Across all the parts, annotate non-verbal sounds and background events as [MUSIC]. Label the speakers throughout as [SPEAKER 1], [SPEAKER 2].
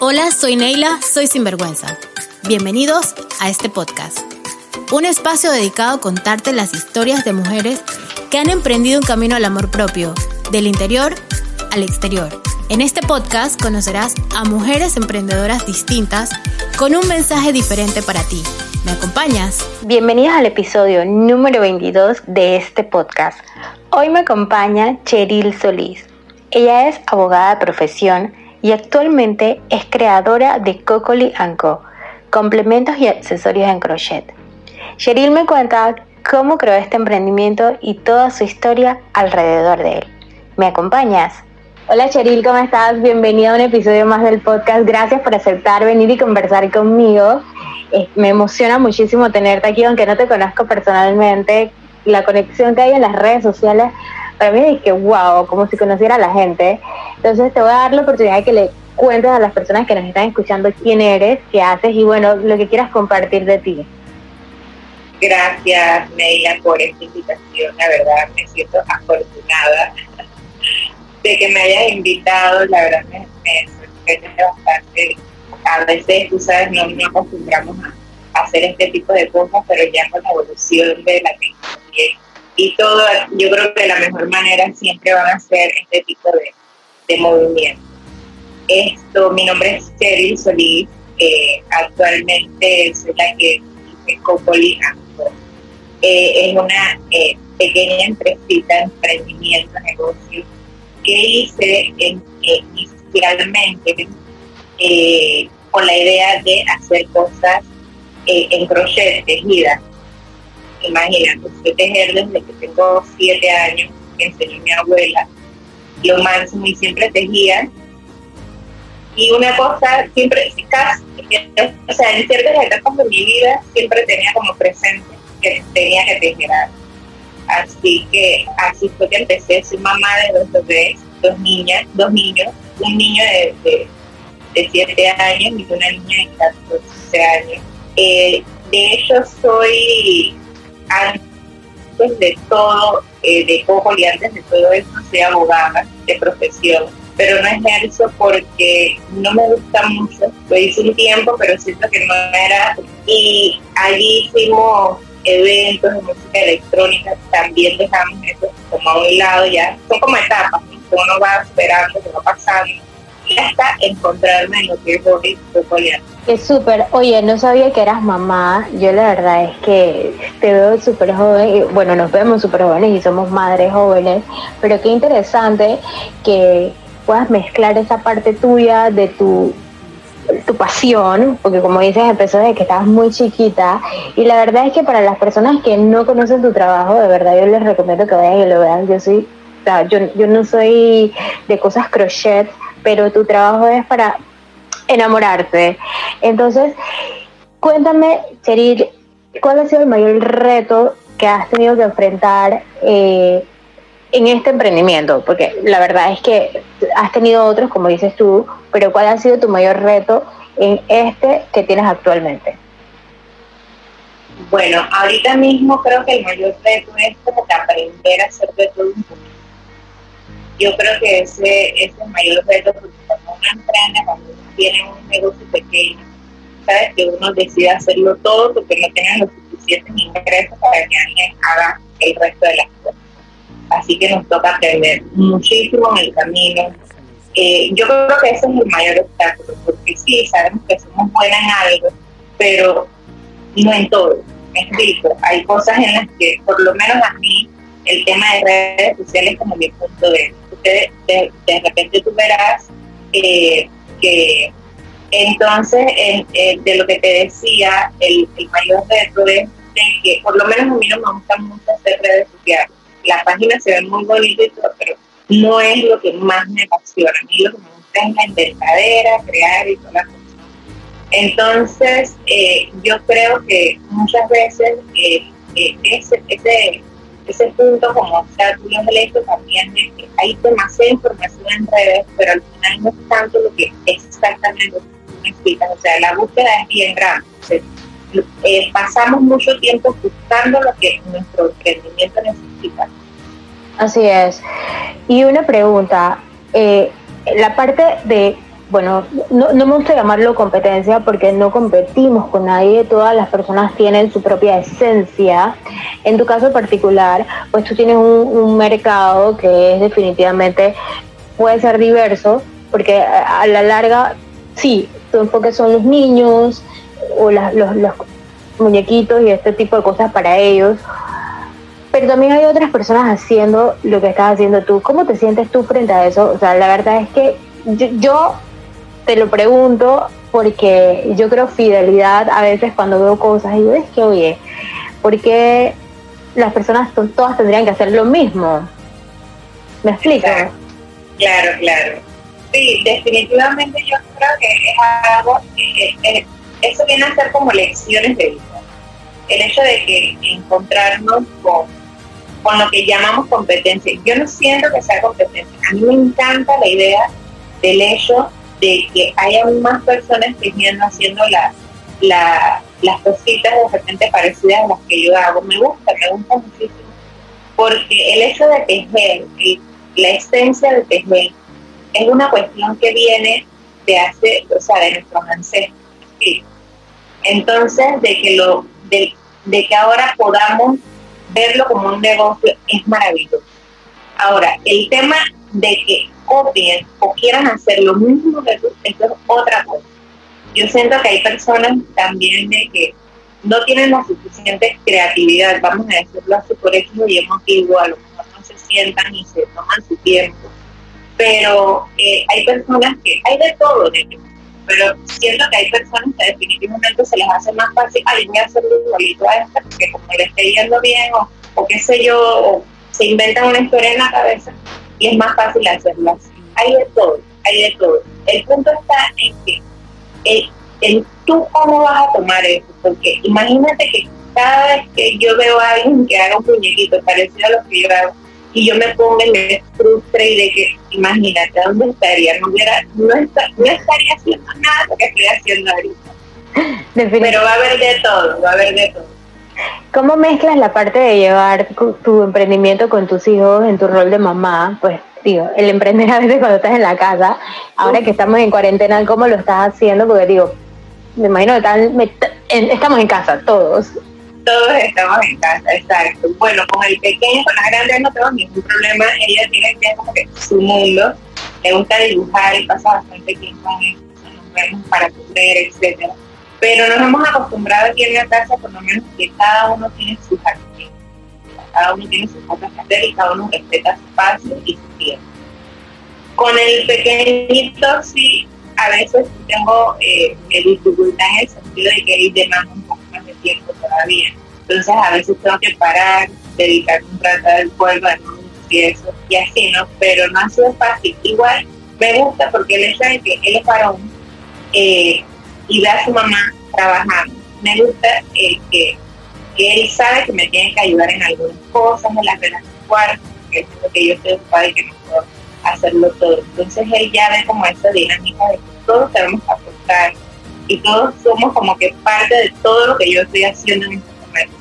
[SPEAKER 1] Hola, soy Neila, soy Sinvergüenza. Bienvenidos a este podcast, un espacio dedicado a contarte las historias de mujeres que han emprendido un camino al amor propio, del interior al exterior. En este podcast conocerás a mujeres emprendedoras distintas con un mensaje diferente para ti. ¿Me acompañas?
[SPEAKER 2] Bienvenidas al episodio número 22 de este podcast. Hoy me acompaña Cheryl Solís. Ella es abogada de profesión y actualmente es creadora de Cocoli Co, complementos y accesorios en crochet. Cheryl me cuenta cómo creó este emprendimiento y toda su historia alrededor de él. ¿Me acompañas? Hola Cheryl, ¿cómo estás? Bienvenida a un episodio más del podcast. Gracias por aceptar venir y conversar conmigo. Me emociona muchísimo tenerte aquí, aunque no te conozco personalmente. La conexión que hay en las redes sociales, para mí es que wow, como si conociera a la gente. Entonces te voy a dar la oportunidad de que le cuentes a las personas que nos están escuchando quién eres, qué haces y bueno, lo que quieras compartir de ti.
[SPEAKER 3] Gracias, Neila, por esta invitación. La verdad, me siento afortunada [LAUGHS] de que me hayas invitado, la verdad me, sorprende bastante. A veces, tú sabes, no nos acostumbramos a hacer este tipo de cosas, pero ya con la evolución de la tecnología y todo, yo creo que la mejor manera siempre van a ser este tipo de, de movimientos. Esto, mi nombre es Cheryl Solís, eh, actualmente soy la que es Copoli eh, es una eh, pequeña empresita, emprendimiento, negocio que hice inicialmente eh, con la idea de hacer cosas eh, en crochet, tejidas. Imagínate, yo tejer desde que tengo siete años, que enseñó mi abuela, lo máximo y siempre tejía. Y una cosa, siempre, casi, o sea, en ciertas etapas de mi vida, siempre tenía como presente que tenía que tejer Así que así fue que empecé, soy mamá de dos bebés, dos niñas, dos niños, un niño de, de, de 7 años y una niña de 14 años. Eh, de hecho, soy, antes de todo, eh, de poco y antes de todo eso, soy abogada de profesión, pero no ejerzo porque no me gusta mucho. Lo hice un tiempo, pero siento que no era. Y allí hicimos eventos de música electrónica, también dejamos eso como a un lado ya. Son como etapas, uno va esperando, que va pasando y hasta encontrarme en lo que es hoy
[SPEAKER 2] Es súper, oye, no sabía que eras mamá, yo la verdad es que te veo súper joven, bueno, nos vemos súper jóvenes y somos madres jóvenes, pero qué interesante que puedas mezclar esa parte tuya de tu tu pasión, porque como dices, empezó desde que estabas muy chiquita, y la verdad es que para las personas que no conocen tu trabajo, de verdad yo les recomiendo que vayan y lo vean. Yo soy, yo, yo no soy de cosas crochet, pero tu trabajo es para enamorarte. Entonces, cuéntame, Cheryl, ¿cuál ha sido el mayor reto que has tenido que enfrentar eh, en este emprendimiento? Porque la verdad es que has tenido otros, como dices tú, pero ¿cuál ha sido tu mayor reto en este que tienes actualmente?
[SPEAKER 3] Bueno, ahorita mismo creo que el mayor reto es como que aprender a hacer de todo un poquito. Yo creo que ese, es el mayor reto porque cuando uno emprende, cuando uno tiene un negocio pequeño, sabes que uno decide hacerlo todo porque no tiene los suficientes ingresos para que alguien haga el resto de las cosas. Así que nos toca aprender muchísimo en el camino. Eh, yo creo que ese es el mayor obstáculo, porque sí, sabemos que somos buenas en algo, pero no en todo. Me explico, hay cosas en las que, por lo menos a mí, el tema de redes sociales como mi punto de vista. De, repente tú verás eh, que entonces eh, de lo que te decía, el, el mayor reto es de que por lo menos a mí no me gusta mucho hacer redes sociales la página se ve muy bonita y todo, pero no es lo que más me apasiona. A mí lo que me gusta es la inventadera, crear y todas las cosas. Entonces, eh, yo creo que muchas veces ese, ese, ese punto como obstáculo del esto también es que hay demasiada información en redes, pero al final no es tanto lo que exactamente necesitas. O sea, la búsqueda es bien grande. pasamos mucho tiempo buscando lo que nuestro emprendimiento necesita
[SPEAKER 2] Así es. Y una pregunta, eh, la parte de bueno, no, me gusta llamarlo competencia porque no competimos con nadie, todas las personas tienen su propia esencia. En tu caso particular, pues tú tienes un, mercado que es definitivamente, puede ser diverso, porque a, la larga, sí, tu enfoque son los niños o los, los muñequitos y este tipo de cosas para ellos, pero también hay otras personas haciendo lo que estás haciendo tú. ¿Cómo te sientes tú frente a eso? O sea, la verdad es que yo te lo pregunto porque yo creo fidelidad a veces cuando veo cosas y digo, es que, oye, ¿por qué las personas todas tendrían que hacer lo mismo? ¿Me explico?
[SPEAKER 3] Claro, claro. Sí, definitivamente yo creo que es algo, que eso viene a ser como lecciones de vida. El hecho de que encontrarnos con, con lo que llamamos competencia. Yo no siento que sea competencia. A mí me encanta la idea del hecho de que haya más personas tejiendo, haciendo las cositas de repente parecidas a las que yo hago. Me gusta, me gusta muchísimo, porque el hecho de tejer, la esencia de tejer, es una cuestión que viene de hace, o sea, de nuestros ancestros. Entonces, de que lo, de que ahora podamos verlo como un negocio es maravilloso. Ahora, el tema de que copien o quieran hacer lo mismo que tú, esto es otra cosa. Yo siento que hay personas también de que no tienen la suficiente creatividad, vamos a decirlo así, por eso y motivo, a lo mejor no se sientan y se toman su tiempo. Pero eh, hay personas que, hay de todo, de pero siento que hay personas que definitivamente se les hace más fácil, ay, voy a hacer igualito a esta, porque como le esté yendo bien, o, o qué sé yo, o se inventan una historia en la cabeza, y es más fácil hacerlo así. Hay de todo, hay de todo. El punto está en que eh, en tú cómo vas a tomar eso, porque imagínate que cada vez que yo veo a alguien que haga un muñequito parecido a lo que yo hago, y yo me pongo y me frustre y de que, imagínate, ¿dónde estaría? No, hubiera, no, estaría haciendo nada lo que estoy haciendo ahorita. [LAUGHS] Pero va a haber de todo, va a haber de todo.
[SPEAKER 2] ¿Cómo mezclas la parte de llevar tu emprendimiento con tus hijos en tu rol de mamá? Pues digo, el emprender a veces cuando estás en la casa, ahora que estamos en cuarentena, ¿cómo lo estás haciendo? Porque digo, me imagino que estamos en casa, todos.
[SPEAKER 3] Todos estamos en casa, exacto. Bueno, con el pequeño, con la grande no tengo ningún problema, ella tiene que como que su mundo, le gusta dibujar y pasa bastante tiempo en eso, nos vemos para comer, etcétera pero nos hemos acostumbrado aquí en la casa, por lo menos, que cada uno tiene sus actividades, cada uno tiene sus cosas que hacer y cada uno respeta su espacio y su tiempo. Con el pequeñito, sí, a veces tengo eh, dificultad en el sentido de que él demanda un poco más de tiempo todavía. Entonces, a veces tengo que parar, dedicar un rato del pueblo y eso, y así, ¿no? Pero no ha sido fácil. Igual me gusta porque el hecho de que él es varón, eh, y ve a su mamá trabajando. Me gusta eh, que, él sabe que me tiene que ayudar en algunas cosas, en las relaciones cuartos, que es que yo estoy ocupada y que no puedo hacerlo todo. Entonces él ya ve como esa dinámica de que todos tenemos que aportar y todos somos como que parte de todo lo que yo estoy haciendo en este momento.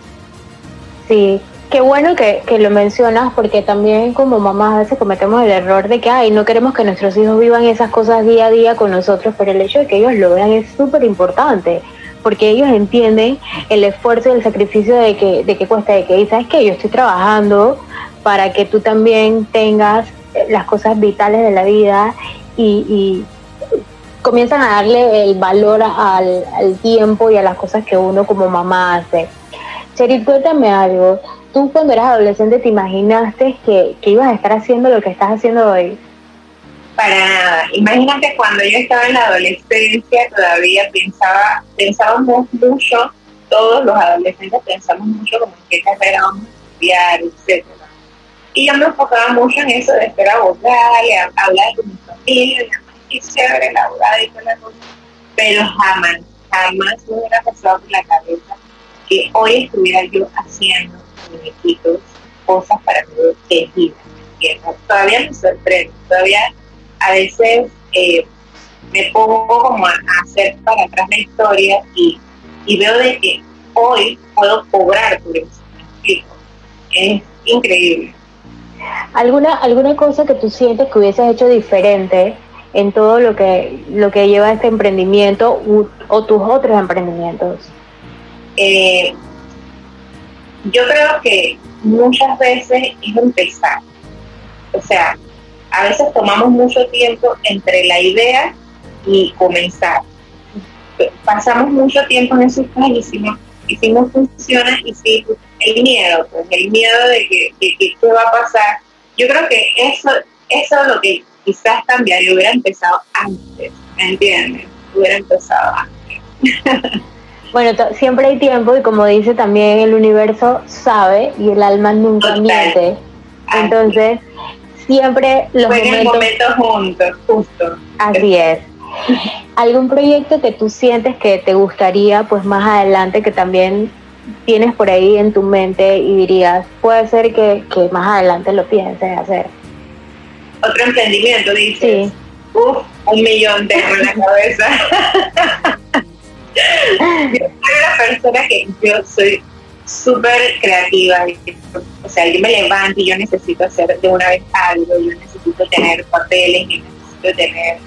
[SPEAKER 2] Sí, Qué bueno que, lo mencionas porque también como mamás a veces cometemos el error de que ay, no queremos que nuestros hijos vivan esas cosas día a día con nosotros, pero el hecho de que ellos lo vean es súper importante porque ellos entienden el esfuerzo y el sacrificio de que, de que cuesta, de que sabes que yo estoy trabajando para que tú también tengas las cosas vitales de la vida y, y comienzan a darle el valor al, al, tiempo y a las cosas que uno como mamá hace. Cherit, cuéntame algo tú cuando eras adolescente te imaginaste que, ibas a estar haciendo lo que estás haciendo hoy?
[SPEAKER 3] Para nada. Imagínate cuando yo estaba en la adolescencia, todavía pensaba, pensábamos mucho, todos los adolescentes pensamos mucho como en qué carrera vamos a estudiar, etc. Y yo me enfocaba mucho en eso de ser abogada, y hablar con mi familia, y chévere la abogada y toda la cosa. Pero jamás, jamás me hubiera pasado por la cabeza que hoy estuviera yo haciendo muñequitos, cosas para tejidas. Todavía me sorprende, todavía a veces eh, me pongo como a, hacer para atrás la historia y, veo de que hoy puedo cobrar por eso. Es increíble.
[SPEAKER 2] ¿Alguna, ¿Alguna cosa que tú sientes que hubieses hecho diferente en todo lo que, lo que lleva este emprendimiento o tus otros emprendimientos?
[SPEAKER 3] Eh, yo creo que muchas veces es empezar. O sea, a veces tomamos mucho tiempo entre la idea y comenzar. Pasamos mucho tiempo en esos y si no funciona, y si el miedo, pues el miedo de que, qué va a pasar. Yo creo que eso, eso es lo que quizás cambiaría, hubiera empezado antes, ¿me entiendes? Hubiera empezado antes. [LAUGHS]
[SPEAKER 2] Bueno, siempre hay tiempo y como dice también el universo sabe y el alma nunca miente. Entonces, siempre los
[SPEAKER 3] momentos, juntos, justo.
[SPEAKER 2] Así es. ¿Algún proyecto que tú sientes que te gustaría pues más adelante que también tienes por ahí en tu mente y dirías, puede ser que, más adelante lo pienses hacer?
[SPEAKER 3] Otro emprendimiento, dices. Sí. Uf, un millón de en la cabeza. [LAUGHS] yo soy una persona que yo soy súper creativa. O sea, yo me levanto y yo necesito hacer de una vez algo, yo necesito tener papeles, yo necesito tener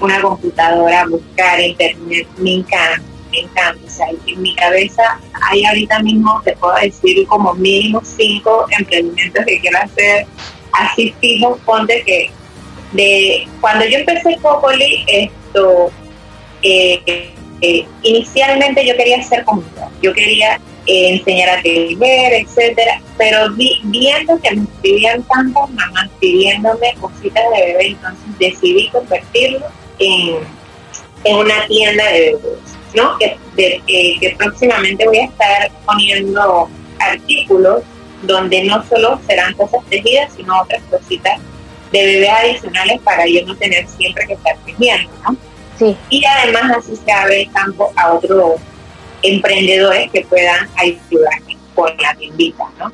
[SPEAKER 3] una computadora, buscar internet, me encanta, me encanta. O sea, en mi cabeza hay ahorita mismo, te puedo decir, como mínimo cinco emprendimientos que quiero hacer así fijo, ponte que de cuando yo empecé Cocoli, esto eh, eh, inicialmente yo quería hacer comida, yo quería eh, enseñar a tejer, etcétera, pero viendo que me escribían tantas mamás pidiéndome cositas de bebé, entonces decidí convertirlo en, en una tienda de bebés, ¿no? Que, que próximamente voy a estar poniendo artículos donde no solo serán cosas tejidas, sino otras cositas de bebés adicionales para yo no tener siempre que estar tejiendo, ¿no? Y además así se abre campo a otros emprendedores que puedan ayudarme con la tiendita, ¿no?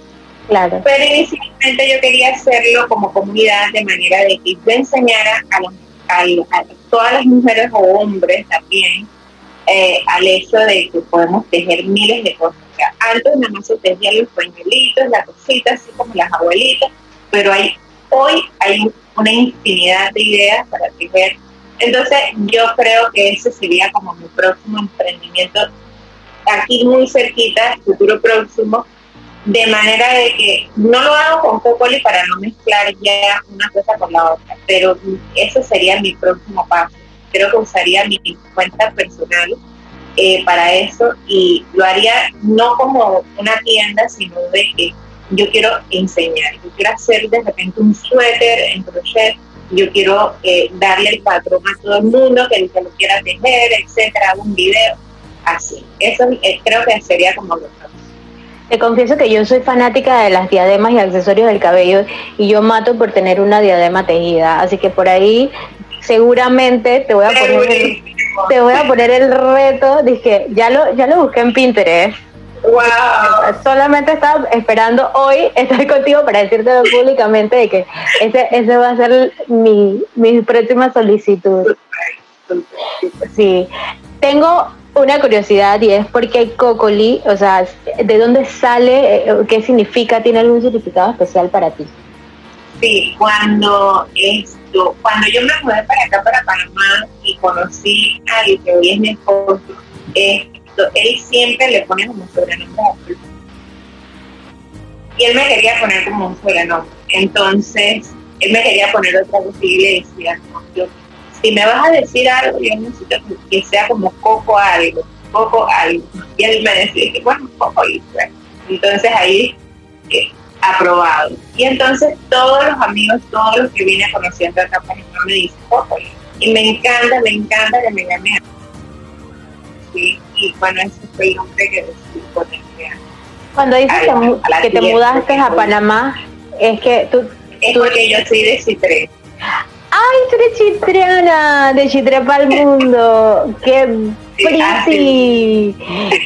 [SPEAKER 2] Claro.
[SPEAKER 3] Pero inicialmente yo quería hacerlo como comunidad de manera de que yo enseñara a, todas las mujeres o hombres también eh, al hecho de que podemos tejer miles de cosas. antes nada más se tejían los pañuelitos, las cositas, así como las abuelitas, pero hay, hoy hay una infinidad de ideas para tejer entonces yo creo que ese sería como mi próximo emprendimiento, aquí muy cerquita, futuro próximo, de manera de que no lo hago con Cocoli para no mezclar ya una cosa con la otra, pero ese sería mi próximo paso. Creo que usaría mi cuenta personal eh, para eso y lo haría no como una tienda, sino de que yo quiero enseñar, yo quiero hacer de repente un suéter en crochet yo quiero eh, darle el patrón a todo el mundo, que que lo quiera tejer, etcétera, un video, así. Eso eh, creo que sería como lo
[SPEAKER 2] Te confieso que yo soy fanática de las diademas y accesorios del cabello y yo mato por tener una diadema tejida, así que por ahí seguramente te voy a poner el, te voy a poner el reto, dije, ya lo ya lo busqué en Pinterest
[SPEAKER 3] Wow.
[SPEAKER 2] Solamente estaba esperando hoy estar contigo para decirte públicamente de que ese, ese va a ser mi, mi próxima solicitud. Sí. Tengo una curiosidad y es por qué Cocoli, o sea, ¿de dónde sale? ¿Qué significa? ¿Tiene algún significado especial para ti?
[SPEAKER 3] Sí, cuando esto, cuando yo me mudé para acá, para Panamá, y conocí a que hoy es mi esposo, eh, él siempre le pone como sobrenombre a Y él me quería poner como un sobrenombre. Entonces, él me quería poner otra cosa y le decía, si me vas a decir algo, yo necesito que sea como Coco algo, Coco algo. Y él me decía que bueno, Coco y Entonces ahí, eh, aprobado. Y entonces todos los amigos, todos los que vine conociendo acá me dicen Coco. Y me encanta, me encanta que me llame y bueno, ese fue el nombre que decidí
[SPEAKER 2] Cuando dices que, te mudaste a Panamá, es que tú...
[SPEAKER 3] Es porque yo soy de Chitré.
[SPEAKER 2] ¡Ay, tú eres chitriana! De Chitré para el mundo. [LAUGHS] ¡Qué pretty!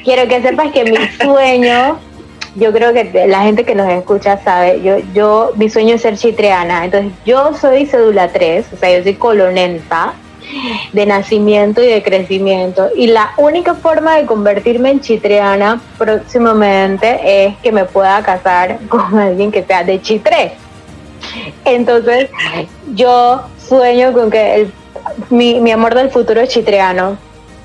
[SPEAKER 2] Quiero que sepas que mi sueño yo creo que la gente que nos escucha sabe, yo, yo, mi sueño es ser chitreana, entonces yo soy cédula 3, o sea, yo soy colonensa, de nacimiento y de crecimiento. Y la única forma de convertirme en chitreana próximamente es que me pueda casar con [LAUGHS] alguien que sea de Chitré. Entonces, yo sueño con que el mi, mi amor del futuro es chitreano.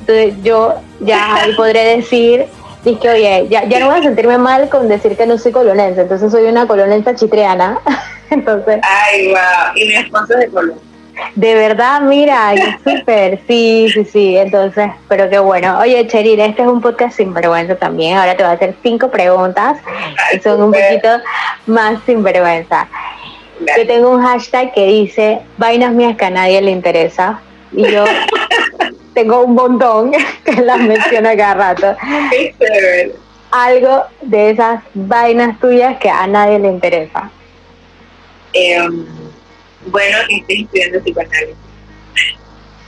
[SPEAKER 2] Entonces yo ya podré decir, dije, oye, ya, ya no voy a sentirme mal con decir que no soy colonense, entonces soy una colonense chitreana. [LAUGHS] entonces,
[SPEAKER 3] Ay, wow. Y mi esposo es de.
[SPEAKER 2] De verdad, mira, [LAUGHS] súper, sí, sí, sí, entonces, pero qué bueno. Oye, Cheryl, este es un podcast sin vergüenza también, ahora te voy a hacer cinco preguntas que son un poquito más sin vergüenza. Yo tengo un hashtag que dice vainas mías que a nadie le interesa. Y yo [LAUGHS] tengo un montón [LAUGHS] que las menciono cada rato. Algo de esas vainas tuyas que a nadie le interesa.
[SPEAKER 3] Em, bueno, que estoy estudiando psicoanálisis.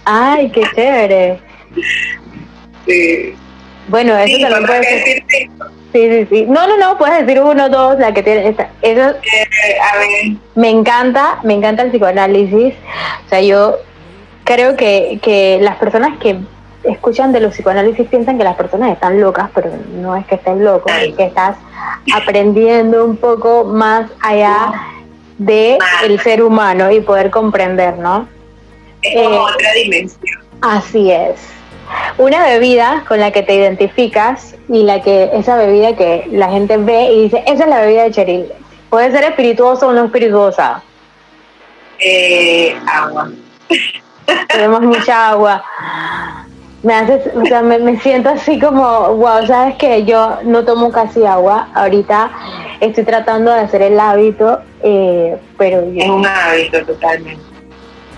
[SPEAKER 2] Ay, qué chévere.
[SPEAKER 3] Sí.
[SPEAKER 2] Bueno, eso
[SPEAKER 3] Sí,
[SPEAKER 2] también
[SPEAKER 3] ¿no
[SPEAKER 2] puede ser. Sí, sí, sí. No, no, no, puedes decir uno, dos, la que tiene. Esta. Eso
[SPEAKER 3] Eh, a ver,
[SPEAKER 2] me encanta, me encanta el psicoanálisis. O sea, yo creo que, que las personas que escuchan de los psicoanálisis piensan que las personas están locas, pero no es que estén locos, es que estás aprendiendo un poco más allá de el ser humano y poder comprender, ¿no?
[SPEAKER 3] es como
[SPEAKER 2] Eh,
[SPEAKER 3] otra dimensión.
[SPEAKER 2] Así es. Una bebida con la que te identificas y la que esa bebida que la gente ve y dice, esa es la bebida de Cheryl. Puede ser espirituosa o no espirituosa.
[SPEAKER 3] Eh, agua.
[SPEAKER 2] Tenemos mucha agua. Me hace, o sea, me, me siento así como, wow, sabes que yo no tomo casi agua. Ahorita estoy tratando de hacer el hábito, eh, pero
[SPEAKER 3] Es
[SPEAKER 2] yo
[SPEAKER 3] un hábito totalmente.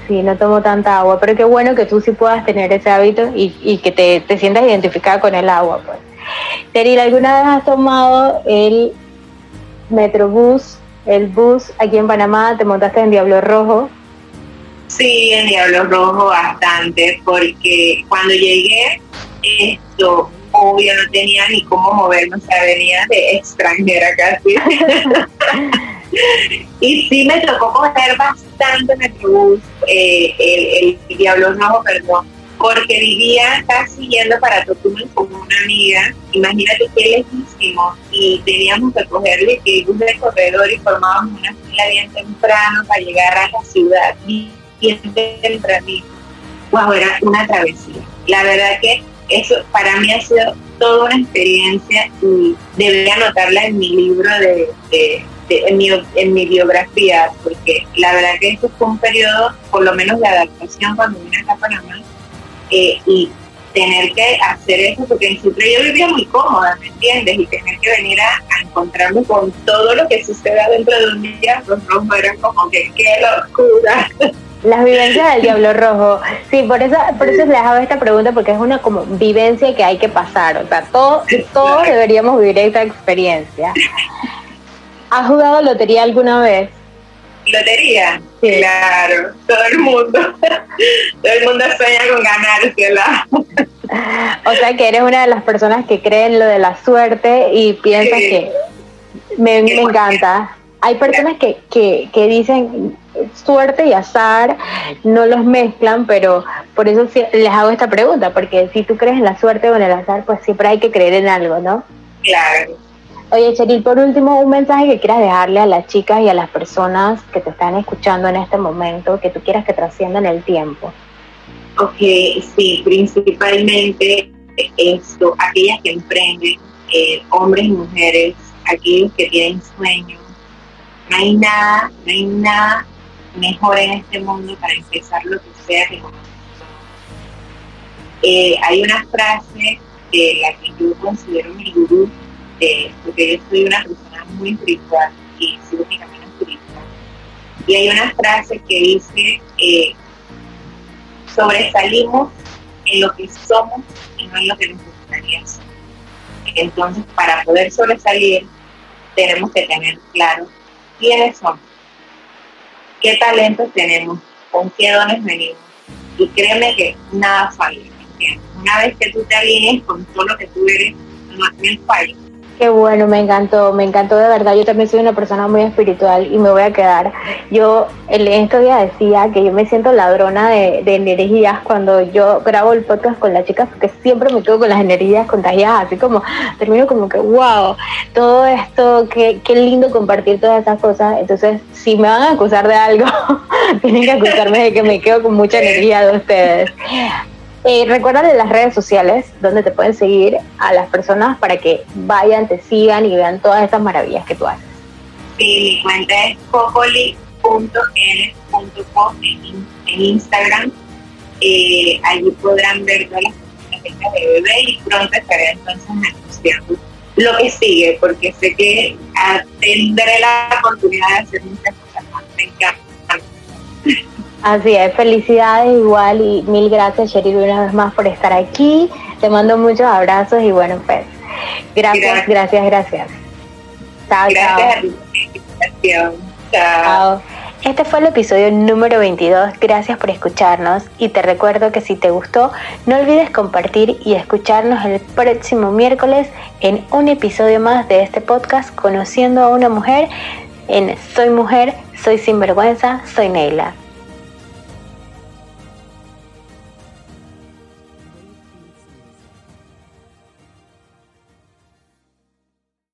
[SPEAKER 2] sí, no tomo tanta agua. Pero qué bueno que tú sí puedas tener ese hábito y, y que te, te sientas identificada con el agua. Pues. Teril, ¿alguna vez has tomado el Metrobús, el bus aquí en Panamá? ¿Te montaste en Diablo Rojo?
[SPEAKER 3] Sí, en Diablo Rojo bastante, porque cuando llegué, esto, obvio, no tenía ni cómo moverme, o sea, venía de extranjera casi. [LAUGHS] y sí me tocó coger bastante Metrobús, eh, el, el Diablo Rojo, perdón, porque vivía casi yendo para Tocumen con una amiga, imagínate qué lejísimo, y teníamos que cogerle que bus de corredor y formábamos una fila bien temprano para llegar a la ciudad, bien tempranito. Wow, era una travesía. La verdad que eso para mí ha sido toda una experiencia y debería anotarla en mi libro de- de- en, mi, en mi biografía, porque la verdad que eso fue un periodo, por lo menos de adaptación cuando vine acá a Panamá, eh, y tener que hacer eso, porque siempre yo vivía muy cómoda, ¿me entiendes? Y tener que venir a, a encontrarme con todo lo que suceda dentro de un día, los rojos eran como que qué locura. [LAUGHS]
[SPEAKER 2] Las vivencias del Diablo Rojo. Sí, por eso, por eso les hago esta pregunta, porque es una como vivencia que hay que pasar. O sea, todos, todos deberíamos vivir esta experiencia. [LAUGHS] ¿Has jugado lotería alguna vez?
[SPEAKER 3] Lotería,
[SPEAKER 2] Sí.
[SPEAKER 3] claro, todo el mundo, [LAUGHS] todo el mundo sueña con ganársela. [LAUGHS]
[SPEAKER 2] O sea, que eres una de las personas que creen lo de la suerte y piensas
[SPEAKER 3] Sí.
[SPEAKER 2] que me, me encanta. Hay personas que, que, que dicen suerte y azar, no los mezclan, pero por eso les hago esta pregunta, porque si tú crees en la suerte o en el azar, pues siempre hay que creer en algo, ¿no?
[SPEAKER 3] Claro.
[SPEAKER 2] Oye, Cheryl, por último, un mensaje que quieras dejarle a las chicas y a las personas que te están escuchando en este momento, que tú quieras que trasciendan el tiempo.
[SPEAKER 3] Ok, sí, principalmente esto, aquellas que emprenden, eh, hombres y mujeres, aquellos que tienen sueños. No hay nada, no hay nada mejor en este mundo para empezar lo que sea que. Eh, hay una frase de la que yo considero mi gurú, eh, porque yo soy una persona muy espiritual y sigo mi camino espiritual. Y hay una frase que dice, eh, sobresalimos en lo que somos y no en lo que nos gustaría ser. Entonces, para poder sobresalir, tenemos que tener claro quiénes somos, qué talentos tenemos, con qué dones venimos. Y créeme que nada falla. Una vez que tú te alinees con todo lo que tú eres, no hay fallo.
[SPEAKER 2] Qué bueno, me encantó, me encantó de verdad. Yo también soy una persona muy espiritual y me voy a quedar. Yo en estos días decía que yo me siento ladrona de, energías cuando yo grabo el podcast con las chicas porque siempre me quedo con las energías contagiadas, así como termino como que, wow, todo esto, qué, qué lindo compartir todas esas cosas. Entonces, si me van a acusar de algo, [LAUGHS] tienen que acusarme de que me quedo con mucha energía de ustedes. Eh, recuérdale las redes sociales donde te pueden seguir a las personas para que vayan, te sigan y vean todas esas maravillas que tú haces.
[SPEAKER 3] Sí, mi cuenta es cocoli.n.com en, Instagram. Eh, allí podrán ver todas las cosas de bebé y pronto estaré entonces anunciando lo que sigue, porque sé que tendré la oportunidad de hacer muchas cosas más. Me encanta.
[SPEAKER 2] Así es, felicidades igual y mil gracias Cheryl una vez más por estar aquí. Te mando muchos abrazos y bueno, pues gracias, gracias, gracias.
[SPEAKER 3] Chao, gracias.
[SPEAKER 2] chao. Chao. Este fue el episodio número 22. Gracias por escucharnos y te recuerdo que si te gustó, no olvides compartir y escucharnos el próximo miércoles en un episodio más de este podcast Conociendo a una mujer en Soy Mujer, Soy Sinvergüenza, Soy Neila.